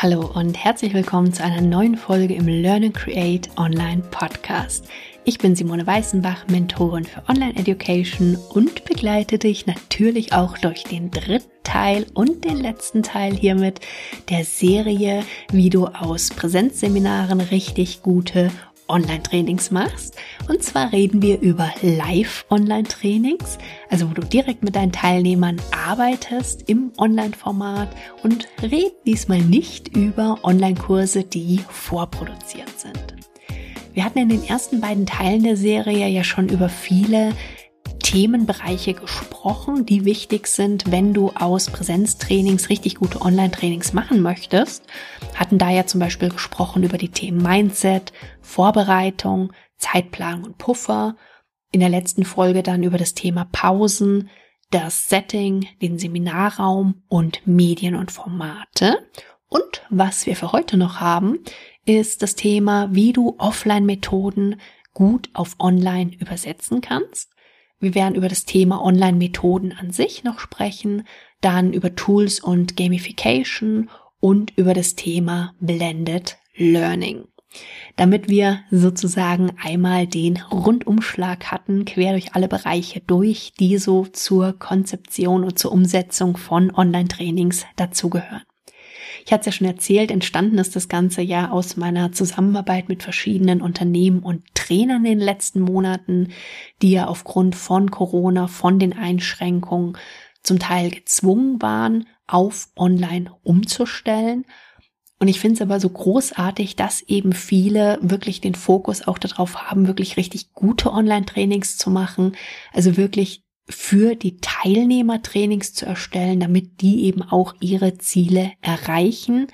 Hallo und herzlich willkommen zu einer neuen Folge im Learn and Create Online Podcast. Ich bin Simone Weißenbach, Mentorin für Online Education und begleite dich natürlich auch durch den dritten Teil und den letzten Teil hiermit der Serie, wie du aus Präsenzseminaren richtig gute Online-Trainings machst. Und zwar reden wir über Live-Online-Trainings, also wo du direkt mit deinen Teilnehmern arbeitest im Online-Format und reden diesmal nicht über Online-Kurse, die vorproduziert sind. Wir hatten in den ersten beiden Teilen der Serie ja schon über viele Themenbereiche gesprochen, die wichtig sind, wenn du aus Präsenztrainings richtig gute Online-Trainings machen möchtest. Hatten da ja zum Beispiel gesprochen über die Themen Mindset, Vorbereitung, Zeitplanung und Puffer. In der letzten Folge dann über das Thema Pausen, das Setting, den Seminarraum und Medien und Formate. Und was wir für heute noch haben, ist das Thema, wie du Offline-Methoden gut auf Online übersetzen kannst. Wir werden über das Thema Online-Methoden an sich noch sprechen, dann über Tools und Gamification und über das Thema Blended Learning. Damit wir sozusagen einmal den Rundumschlag hatten, quer durch alle Bereiche durch, die so zur Konzeption und zur Umsetzung von Online-Trainings dazugehören. Ich hatte es ja schon erzählt, entstanden ist das Ganze ja aus meiner Zusammenarbeit mit verschiedenen Unternehmen und Trainern in den letzten Monaten, die ja aufgrund von Corona, von den Einschränkungen zum Teil gezwungen waren, auf Online umzustellen. Und ich finde es aber so großartig, dass eben viele wirklich den Fokus auch darauf haben, wirklich richtig gute Online-Trainings zu machen. Also wirklich für die Teilnehmer Trainings zu erstellen, damit die eben auch ihre Ziele erreichen.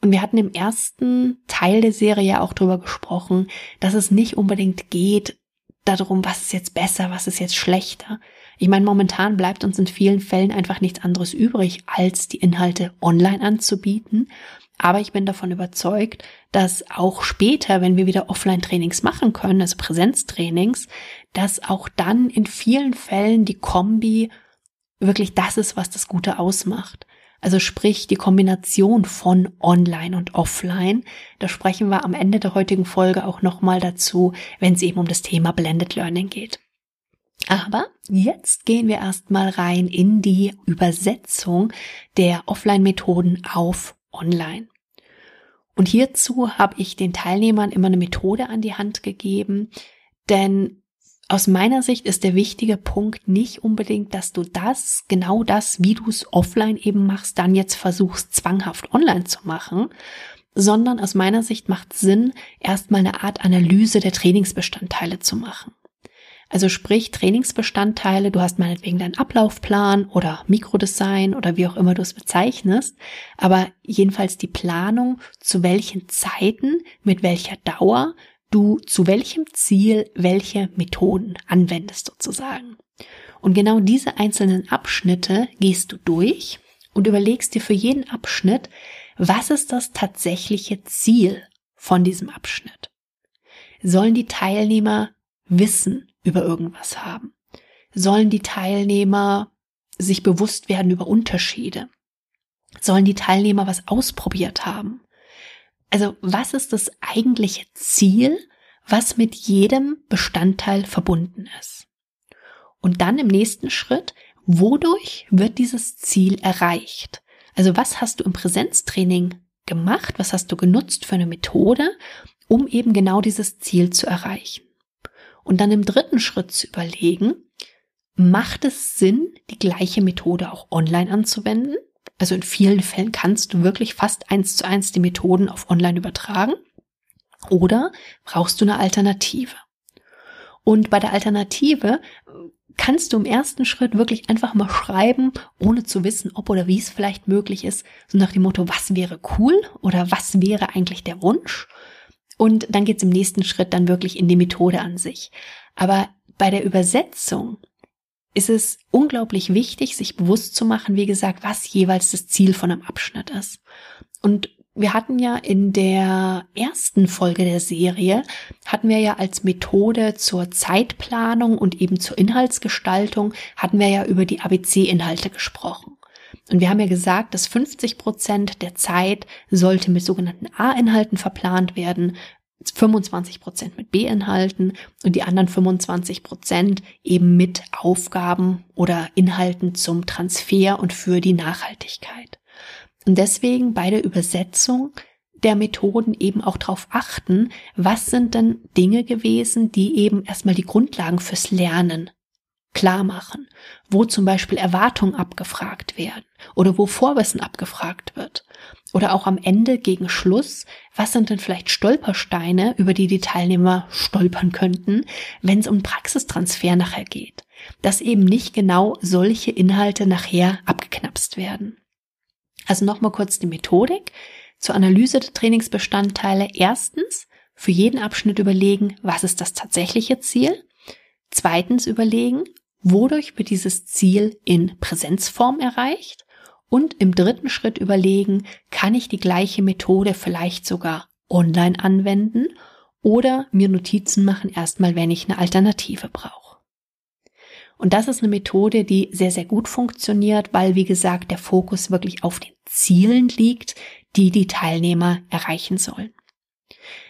Und wir hatten im ersten Teil der Serie auch darüber gesprochen, dass es nicht unbedingt geht darum, was ist jetzt besser, was ist jetzt schlechter. Ich meine, momentan bleibt uns in vielen Fällen einfach nichts anderes übrig, als die Inhalte online anzubieten. Aber ich bin davon überzeugt, dass auch später, wenn wir wieder Offline-Trainings machen können, also Präsenztrainings, dass auch dann in vielen Fällen die Kombi wirklich das ist, was das Gute ausmacht. Also sprich die Kombination von Online und Offline. Da sprechen wir am Ende der heutigen Folge auch nochmal dazu, wenn es eben um das Thema Blended Learning geht. Aber jetzt gehen wir erstmal rein in die Übersetzung der Offline-Methoden auf Online. Und hierzu habe ich den Teilnehmern immer eine Methode an die Hand gegeben, denn aus meiner Sicht ist der wichtige Punkt nicht unbedingt, dass du das, genau das, wie du es offline eben machst, dann jetzt versuchst, zwanghaft online zu machen, sondern aus meiner Sicht macht Sinn, erstmal eine Art Analyse der Trainingsbestandteile zu machen. Also sprich Trainingsbestandteile, du hast meinetwegen deinen Ablaufplan oder Mikrodesign oder wie auch immer du es bezeichnest, aber jedenfalls die Planung, zu welchen Zeiten, mit welcher Dauer du zu welchem Ziel welche Methoden anwendest sozusagen. Und genau diese einzelnen Abschnitte gehst du durch und überlegst dir für jeden Abschnitt, was ist das tatsächliche Ziel von diesem Abschnitt? Sollen die Teilnehmer Wissen über irgendwas haben? Sollen die Teilnehmer sich bewusst werden über Unterschiede? Sollen die Teilnehmer was ausprobiert haben? Also was ist das eigentliche Ziel, was mit jedem Bestandteil verbunden ist? Und dann im nächsten Schritt, wodurch wird dieses Ziel erreicht? Also was hast du im Präsenztraining gemacht? Was hast du genutzt für eine Methode, um eben genau dieses Ziel zu erreichen? Und dann im dritten Schritt zu überlegen, macht es Sinn, die gleiche Methode auch online anzuwenden? Also in vielen Fällen kannst du wirklich fast eins zu eins die Methoden auf online übertragen. Oder brauchst du eine Alternative? Und bei der Alternative kannst du im ersten Schritt wirklich einfach mal schreiben, ohne zu wissen, ob oder wie es vielleicht möglich ist, so nach dem Motto, was wäre cool oder was wäre eigentlich der Wunsch? Und dann geht's im nächsten Schritt dann wirklich in die Methode an sich. Aber bei der Übersetzung ist es unglaublich wichtig, sich bewusst zu machen, wie gesagt, was jeweils das Ziel von einem Abschnitt ist. Und wir hatten ja in der ersten Folge der Serie, hatten wir ja als Methode zur Zeitplanung und eben zur Inhaltsgestaltung, hatten wir ja über die ABC-Inhalte gesprochen. Und wir haben ja gesagt, dass 50 Prozent der Zeit sollte mit sogenannten A-Inhalten verplant werden, 25 Prozent mit B-Inhalten und die anderen 25 Prozent eben mit Aufgaben oder Inhalten zum Transfer und für die Nachhaltigkeit. Und deswegen bei der Übersetzung der Methoden eben auch darauf achten, was sind denn Dinge gewesen, die eben erstmal die Grundlagen fürs Lernen klar machen, wo zum Beispiel Erwartungen abgefragt werden oder wo Vorwissen abgefragt wird. Oder auch am Ende gegen Schluss, was sind denn vielleicht Stolpersteine, über die die Teilnehmer stolpern könnten, wenn es um Praxistransfer nachher geht. Dass eben nicht genau solche Inhalte nachher abgeknapst werden. Also nochmal kurz die Methodik. Zur Analyse der Trainingsbestandteile erstens für jeden Abschnitt überlegen, was ist das tatsächliche Ziel. Zweitens überlegen, wodurch wird dieses Ziel in Präsenzform erreicht. Und im dritten Schritt überlegen, kann ich die gleiche Methode vielleicht sogar online anwenden oder mir Notizen machen erstmal, wenn ich eine Alternative brauche. Und das ist eine Methode, die sehr, sehr gut funktioniert, weil, wie gesagt, der Fokus wirklich auf den Zielen liegt, die die Teilnehmer erreichen sollen.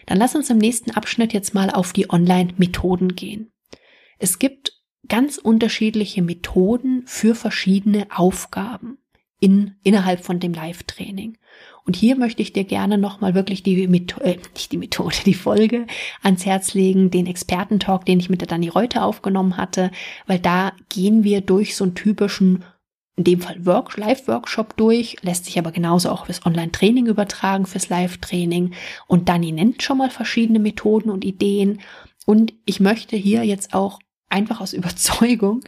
Dann lass uns im nächsten Abschnitt jetzt mal auf die Online-Methoden gehen. Es gibt ganz unterschiedliche Methoden für verschiedene Aufgaben in, innerhalb von dem Live-Training. Und hier möchte ich dir gerne nochmal wirklich die Methode, äh, nicht die Methode, die Folge ans Herz legen, den Expertentalk, den ich mit der Dani Reuter aufgenommen hatte, weil da gehen wir durch so einen typischen in dem Fall Work, Live-Workshop durch, lässt sich aber genauso auch fürs Online-Training übertragen, fürs Live-Training. Und Dani nennt schon mal verschiedene Methoden und Ideen. Und ich möchte hier jetzt auch einfach aus Überzeugung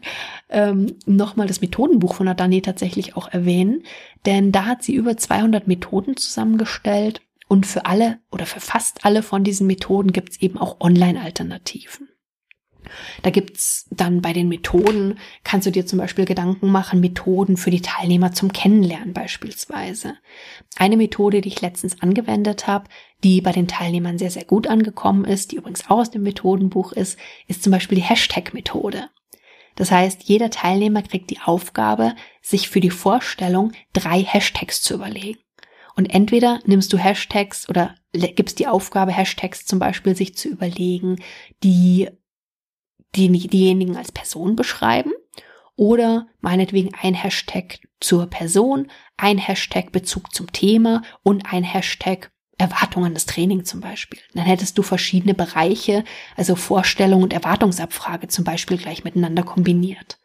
ähm, nochmal das Methodenbuch von der Dani tatsächlich auch erwähnen, denn da hat sie über 200 Methoden zusammengestellt und für alle oder für fast alle von diesen Methoden gibt es eben auch Online-Alternativen. Da gibt's dann bei den Methoden, kannst du dir zum Beispiel Gedanken machen, Methoden für die Teilnehmer zum Kennenlernen beispielsweise. Eine Methode, die ich letztens angewendet habe, die bei den Teilnehmern sehr, sehr gut angekommen ist, die übrigens auch aus dem Methodenbuch ist, ist zum Beispiel die Hashtag-Methode. Das heißt, jeder Teilnehmer kriegt die Aufgabe, sich für die Vorstellung drei Hashtags zu überlegen. Und entweder nimmst du Hashtags oder gibst die Aufgabe, Hashtags zum Beispiel sich zu überlegen, die die, diejenigen als Person beschreiben oder meinetwegen ein Hashtag zur Person, ein Hashtag Bezug zum Thema und ein Hashtag Erwartungen des Trainings zum Beispiel. Dann hättest du verschiedene Bereiche, also Vorstellung und Erwartungsabfrage zum Beispiel gleich miteinander kombiniert.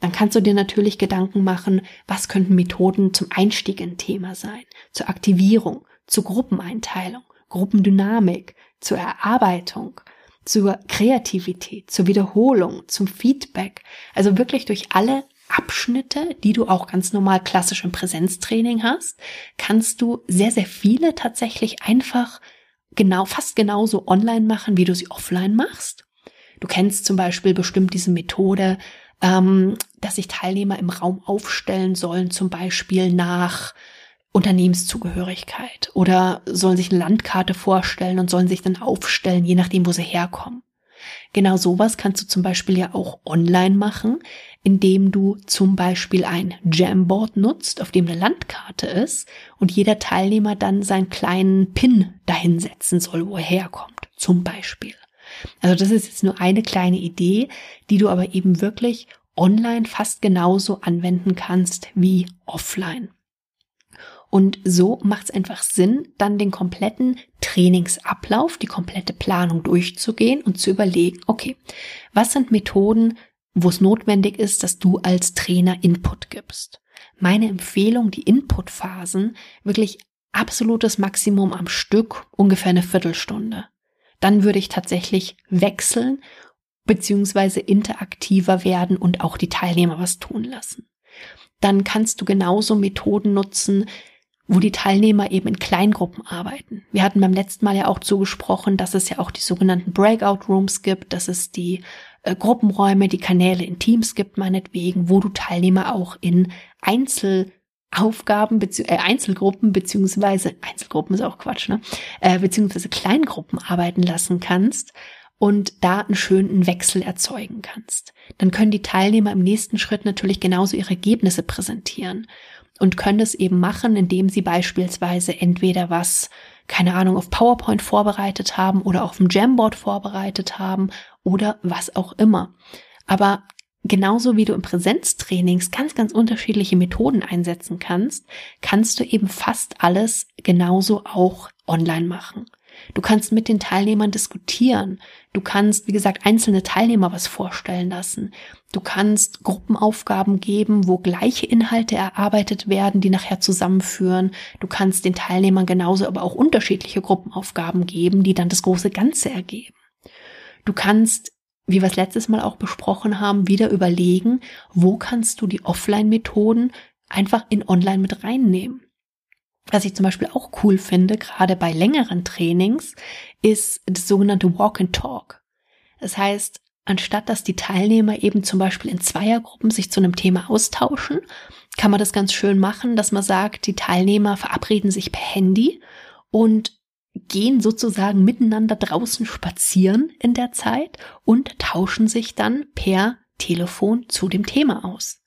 Dann kannst du dir natürlich Gedanken machen, was könnten Methoden zum Einstieg in Thema sein, zur Aktivierung, zur Gruppeneinteilung, Gruppendynamik, zur Erarbeitung, zur Kreativität, zur Wiederholung, zum Feedback. Also wirklich durch alle Abschnitte, die du auch ganz normal klassisch im Präsenztraining hast, kannst du sehr, sehr viele tatsächlich einfach genau, fast genauso online machen, wie du sie offline machst. Du kennst zum Beispiel bestimmt diese Methode, ähm, dass sich Teilnehmer im Raum aufstellen sollen, zum Beispiel nach Unternehmenszugehörigkeit oder sollen sich eine Landkarte vorstellen und sollen sich dann aufstellen, je nachdem, wo sie herkommen. Genau sowas kannst du zum Beispiel ja auch online machen, indem du zum Beispiel ein Jamboard nutzt, auf dem eine Landkarte ist und jeder Teilnehmer dann seinen kleinen Pin dahinsetzen soll, wo er herkommt, zum Beispiel. Also das ist jetzt nur eine kleine Idee, die du aber eben wirklich online fast genauso anwenden kannst wie offline. Und so macht es einfach Sinn, dann den kompletten Trainingsablauf, die komplette Planung durchzugehen und zu überlegen, okay, was sind Methoden, wo es notwendig ist, dass du als Trainer Input gibst. Meine Empfehlung, die Inputphasen, wirklich absolutes Maximum am Stück, ungefähr eine Viertelstunde. Dann würde ich tatsächlich wechseln beziehungsweise interaktiver werden und auch die Teilnehmer was tun lassen. Dann kannst du genauso Methoden nutzen, wo die Teilnehmer eben in Kleingruppen arbeiten. Wir hatten beim letzten Mal ja auch zugesprochen, dass es ja auch die sogenannten Breakout Rooms gibt, dass es die äh, Gruppenräume, die Kanäle in Teams gibt, meinetwegen, wo du Teilnehmer auch in Einzelaufgaben, äh, Einzelgruppen beziehungsweise Einzelgruppen ist auch Quatsch, ne? Äh, beziehungsweise Kleingruppen arbeiten lassen kannst und da einen schönen Wechsel erzeugen kannst. Dann können die Teilnehmer im nächsten Schritt natürlich genauso ihre Ergebnisse präsentieren. Und können es eben machen, indem sie beispielsweise entweder was, keine Ahnung, auf PowerPoint vorbereitet haben oder auf dem Jamboard vorbereitet haben oder was auch immer. Aber genauso wie du im Präsenztrainings ganz, ganz unterschiedliche Methoden einsetzen kannst, kannst du eben fast alles genauso auch online machen. Du kannst mit den Teilnehmern diskutieren. Du kannst, wie gesagt, einzelne Teilnehmer was vorstellen lassen. Du kannst Gruppenaufgaben geben, wo gleiche Inhalte erarbeitet werden, die nachher zusammenführen. Du kannst den Teilnehmern genauso aber auch unterschiedliche Gruppenaufgaben geben, die dann das große Ganze ergeben. Du kannst, wie wir es letztes Mal auch besprochen haben, wieder überlegen, wo kannst du die Offline-Methoden einfach in Online mit reinnehmen. Was ich zum Beispiel auch cool finde, gerade bei längeren Trainings, ist das sogenannte Walk and Talk. Das heißt, anstatt dass die Teilnehmer eben zum Beispiel in Zweiergruppen sich zu einem Thema austauschen, kann man das ganz schön machen, dass man sagt, die Teilnehmer verabreden sich per Handy und gehen sozusagen miteinander draußen spazieren in der Zeit und tauschen sich dann per Telefon zu dem Thema aus.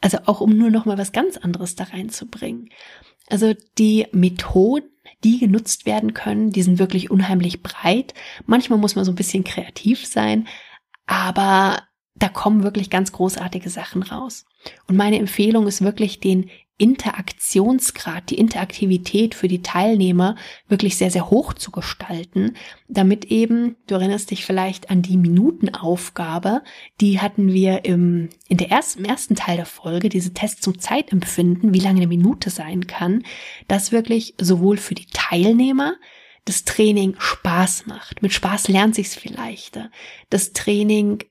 Also auch um nur noch mal was ganz anderes da reinzubringen. Also die Methoden, die genutzt werden können, die sind wirklich unheimlich breit. Manchmal muss man so ein bisschen kreativ sein, aber da kommen wirklich ganz großartige Sachen raus. Und meine Empfehlung ist wirklich, den Interaktionsgrad, die Interaktivität für die Teilnehmer wirklich sehr, sehr hoch zu gestalten, damit eben, du erinnerst dich vielleicht an die Minutenaufgabe, die hatten wir im, in der ersten, im ersten Teil der Folge, diese Tests zum Zeitempfinden, wie lange eine Minute sein kann, dass wirklich sowohl für die Teilnehmer das Training Spaß macht. Mit Spaß lernt sich's viel leichter. Das Training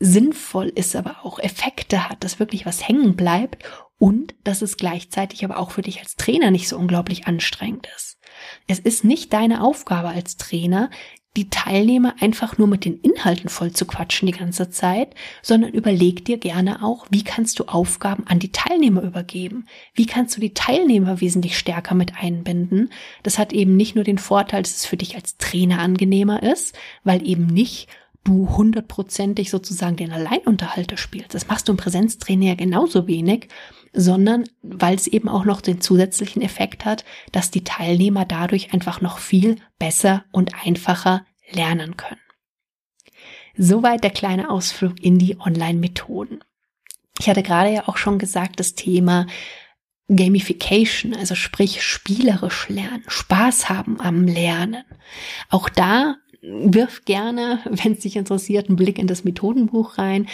sinnvoll ist, aber auch Effekte hat, dass wirklich was hängen bleibt und dass es gleichzeitig aber auch für dich als Trainer nicht so unglaublich anstrengend ist. Es ist nicht deine Aufgabe als Trainer, die Teilnehmer einfach nur mit den Inhalten voll zu quatschen die ganze Zeit, sondern überleg dir gerne auch, wie kannst du Aufgaben an die Teilnehmer übergeben? Wie kannst du die Teilnehmer wesentlich stärker mit einbinden? Das hat eben nicht nur den Vorteil, dass es für dich als Trainer angenehmer ist, weil eben nicht du hundertprozentig sozusagen den Alleinunterhalter spielst. Das machst du im Präsenztraining ja genauso wenig, sondern weil es eben auch noch den zusätzlichen Effekt hat, dass die Teilnehmer dadurch einfach noch viel besser und einfacher lernen können. Soweit der kleine Ausflug in die Online-Methoden. Ich hatte gerade ja auch schon gesagt, das Thema Gamification, also sprich spielerisch lernen, Spaß haben am Lernen. Auch da wirf gerne, wenn es dich interessiert, einen Blick in das Methodenbuch rein.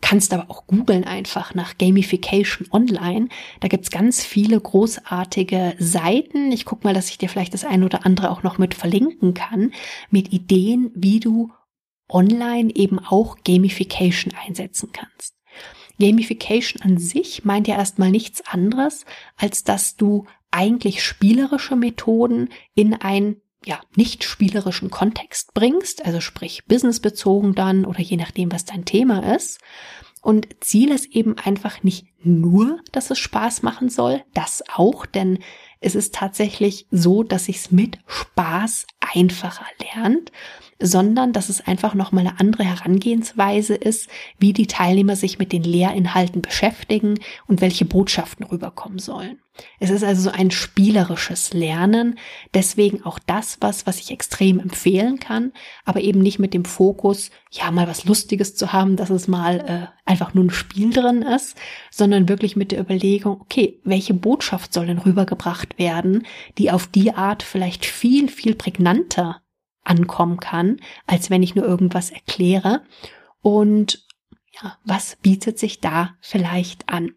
Kannst aber auch googeln einfach nach Gamification Online. Da gibt's ganz viele großartige Seiten. Ich guck mal, dass ich dir vielleicht das eine oder andere auch noch mit verlinken kann, mit Ideen, wie du online eben auch Gamification einsetzen kannst. Gamification an sich meint ja erstmal nichts anderes, als dass du eigentlich spielerische Methoden in ein ja, nicht spielerischen Kontext bringst, also sprich businessbezogen dann oder je nachdem, was dein Thema ist. Und Ziel ist eben einfach nicht nur, dass es Spaß machen soll, das auch, denn es ist tatsächlich so, dass sich es mit Spaß einfacher lernt sondern dass es einfach nochmal eine andere Herangehensweise ist, wie die Teilnehmer sich mit den Lehrinhalten beschäftigen und welche Botschaften rüberkommen sollen. Es ist also so ein spielerisches Lernen, deswegen auch das was, was ich extrem empfehlen kann, aber eben nicht mit dem Fokus, ja, mal was Lustiges zu haben, dass es mal äh, einfach nur ein Spiel drin ist, sondern wirklich mit der Überlegung, okay, welche Botschaft soll denn rübergebracht werden, die auf die Art vielleicht viel, viel prägnanter ankommen kann, als wenn ich nur irgendwas erkläre. Und ja, was bietet sich da vielleicht an?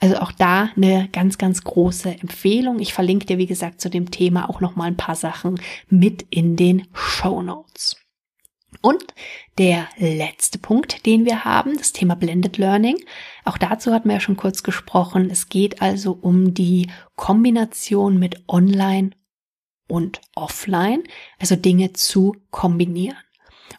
Also auch da eine ganz, ganz große Empfehlung. Ich verlinke dir, wie gesagt, zu dem Thema auch noch mal ein paar Sachen mit in den Show Notes. Und der letzte Punkt, den wir haben, das Thema Blended Learning. Auch dazu hatten wir ja schon kurz gesprochen. Es geht also um die Kombination mit Online und offline, also Dinge zu kombinieren.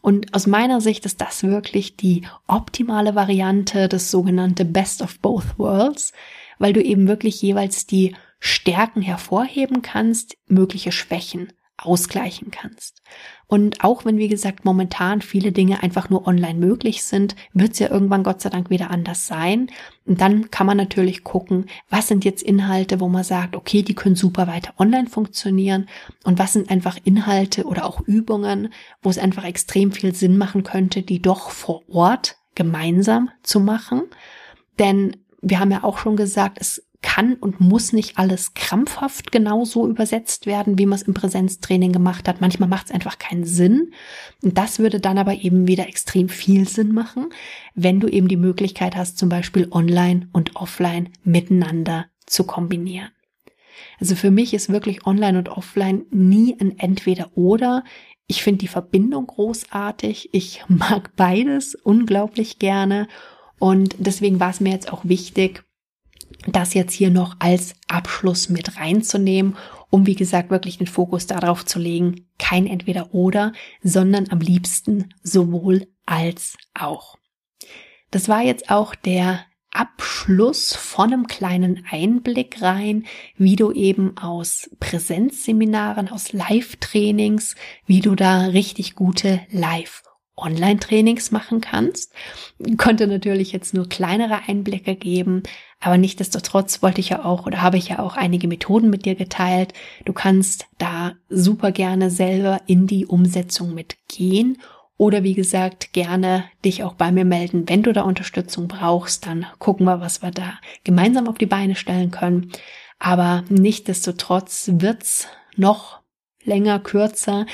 Und aus meiner Sicht ist das wirklich die optimale Variante, das sogenannte Best of Both Worlds, weil du eben wirklich jeweils die Stärken hervorheben kannst, mögliche Schwächen ausgleichen kannst. Und auch wenn, wie gesagt, momentan viele Dinge einfach nur online möglich sind, wird es ja irgendwann Gott sei Dank wieder anders sein. Und dann kann man natürlich gucken, was sind jetzt Inhalte, wo man sagt, okay, die können super weiter online funktionieren. Und was sind einfach Inhalte oder auch Übungen, wo es einfach extrem viel Sinn machen könnte, die doch vor Ort gemeinsam zu machen. Denn wir haben ja auch schon gesagt, es kann und muss nicht alles krampfhaft genauso übersetzt werden, wie man es im Präsenztraining gemacht hat. Manchmal macht es einfach keinen Sinn. Und das würde dann aber eben wieder extrem viel Sinn machen, wenn du eben die Möglichkeit hast, zum Beispiel online und offline miteinander zu kombinieren. Also für mich ist wirklich online und offline nie ein Entweder oder. Ich finde die Verbindung großartig. Ich mag beides unglaublich gerne. Und deswegen war es mir jetzt auch wichtig, das jetzt hier noch als Abschluss mit reinzunehmen, um wie gesagt wirklich den Fokus darauf zu legen, kein entweder oder, sondern am liebsten sowohl als auch. Das war jetzt auch der Abschluss von einem kleinen Einblick rein, wie du eben aus Präsenzseminaren, aus Live-Trainings, wie du da richtig gute Live Online-Trainings machen kannst. Konnte natürlich jetzt nur kleinere Einblicke geben, aber nichtdestotrotz wollte ich ja auch oder habe ich ja auch einige Methoden mit dir geteilt. Du kannst da super gerne selber in die Umsetzung mitgehen oder wie gesagt gerne dich auch bei mir melden, wenn du da Unterstützung brauchst. Dann gucken wir, was wir da gemeinsam auf die Beine stellen können. Aber nichtdestotrotz wird's noch länger, kürzer,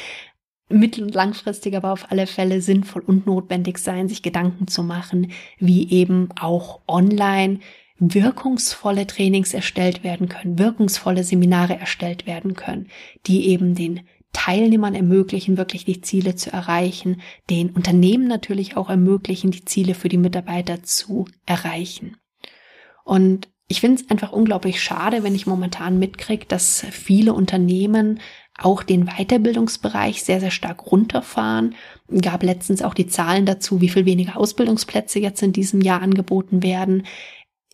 mittel- und langfristig aber auf alle Fälle sinnvoll und notwendig sein, sich Gedanken zu machen, wie eben auch online wirkungsvolle Trainings erstellt werden können, wirkungsvolle Seminare erstellt werden können, die eben den Teilnehmern ermöglichen, wirklich die Ziele zu erreichen, den Unternehmen natürlich auch ermöglichen, die Ziele für die Mitarbeiter zu erreichen. Und ich finde es einfach unglaublich schade, wenn ich momentan mitkriege, dass viele Unternehmen auch den Weiterbildungsbereich sehr, sehr stark runterfahren. Gab letztens auch die Zahlen dazu, wie viel weniger Ausbildungsplätze jetzt in diesem Jahr angeboten werden.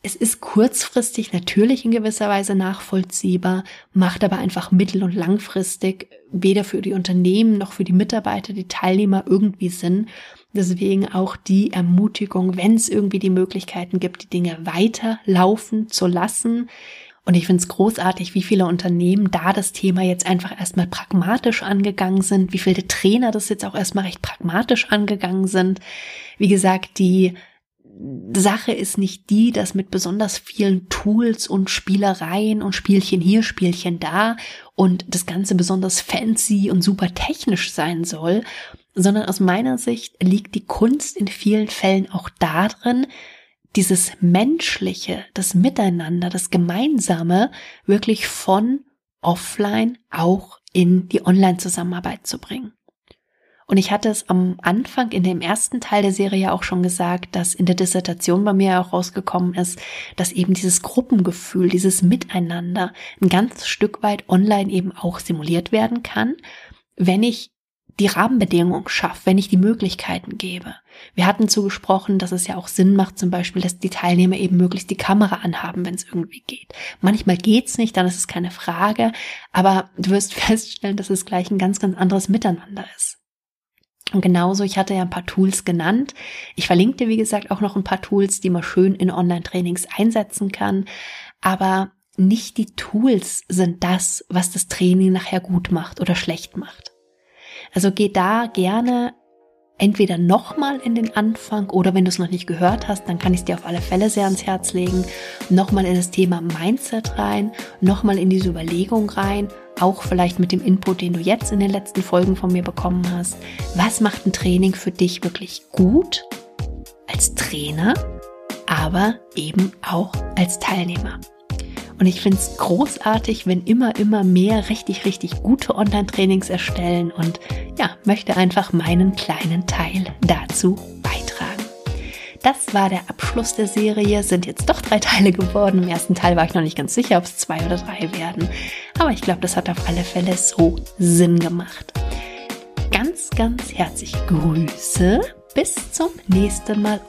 Es ist kurzfristig natürlich in gewisser Weise nachvollziehbar, macht aber einfach mittel- und langfristig weder für die Unternehmen noch für die Mitarbeiter, die Teilnehmer irgendwie Sinn. Deswegen auch die Ermutigung, wenn es irgendwie die Möglichkeiten gibt, die Dinge weiterlaufen zu lassen. Und ich finde es großartig, wie viele Unternehmen da das Thema jetzt einfach erstmal pragmatisch angegangen sind, wie viele Trainer das jetzt auch erstmal recht pragmatisch angegangen sind. Wie gesagt, die Sache ist nicht die, dass mit besonders vielen Tools und Spielereien und Spielchen hier, Spielchen da und das Ganze besonders fancy und super technisch sein soll, sondern aus meiner Sicht liegt die Kunst in vielen Fällen auch darin, dieses Menschliche, das Miteinander, das Gemeinsame wirklich von offline auch in die Online-Zusammenarbeit zu bringen. Und ich hatte es am Anfang in dem ersten Teil der Serie auch schon gesagt, dass in der Dissertation bei mir auch rausgekommen ist, dass eben dieses Gruppengefühl, dieses Miteinander ein ganz Stück weit online eben auch simuliert werden kann, wenn ich die Rahmenbedingungen schaffe, wenn ich die Möglichkeiten gebe. Wir hatten zugesprochen, dass es ja auch Sinn macht, zum Beispiel, dass die Teilnehmer eben möglichst die Kamera anhaben, wenn es irgendwie geht. Manchmal geht's nicht, dann ist es keine Frage, aber du wirst feststellen, dass es gleich ein ganz, ganz anderes Miteinander ist. Und genauso, ich hatte ja ein paar Tools genannt. Ich verlinke dir, wie gesagt, auch noch ein paar Tools, die man schön in Online-Trainings einsetzen kann. Aber nicht die Tools sind das, was das Training nachher gut macht oder schlecht macht. Also geh da gerne entweder nochmal in den Anfang oder wenn du es noch nicht gehört hast, dann kann ich es dir auf alle Fälle sehr ans Herz legen, nochmal in das Thema Mindset rein, nochmal in diese Überlegung rein, auch vielleicht mit dem Input, den du jetzt in den letzten Folgen von mir bekommen hast. Was macht ein Training für dich wirklich gut als Trainer, aber eben auch als Teilnehmer? Und ich finde es großartig, wenn immer, immer mehr richtig, richtig gute Online-Trainings erstellen und ja, möchte einfach meinen kleinen Teil dazu beitragen. Das war der Abschluss der Serie. Sind jetzt doch drei Teile geworden. Im ersten Teil war ich noch nicht ganz sicher, ob es zwei oder drei werden. Aber ich glaube, das hat auf alle Fälle so Sinn gemacht. Ganz, ganz herzlich Grüße. Bis zum nächsten Mal